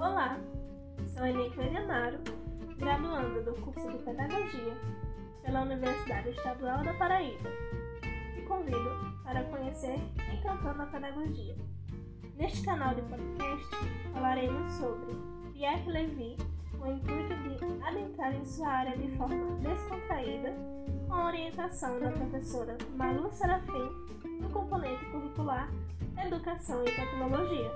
Olá, sou Célia Amaro, graduanda do curso de Pedagogia pela Universidade Estadual da Paraíba. Te convido para conhecer Encantando a Pedagogia. Neste canal de podcast falaremos sobre Pierre Levy com o intuito de adentrar em sua área de forma descontraída com a orientação da professora Malu Serafim do componente curricular Educação e Tecnologia.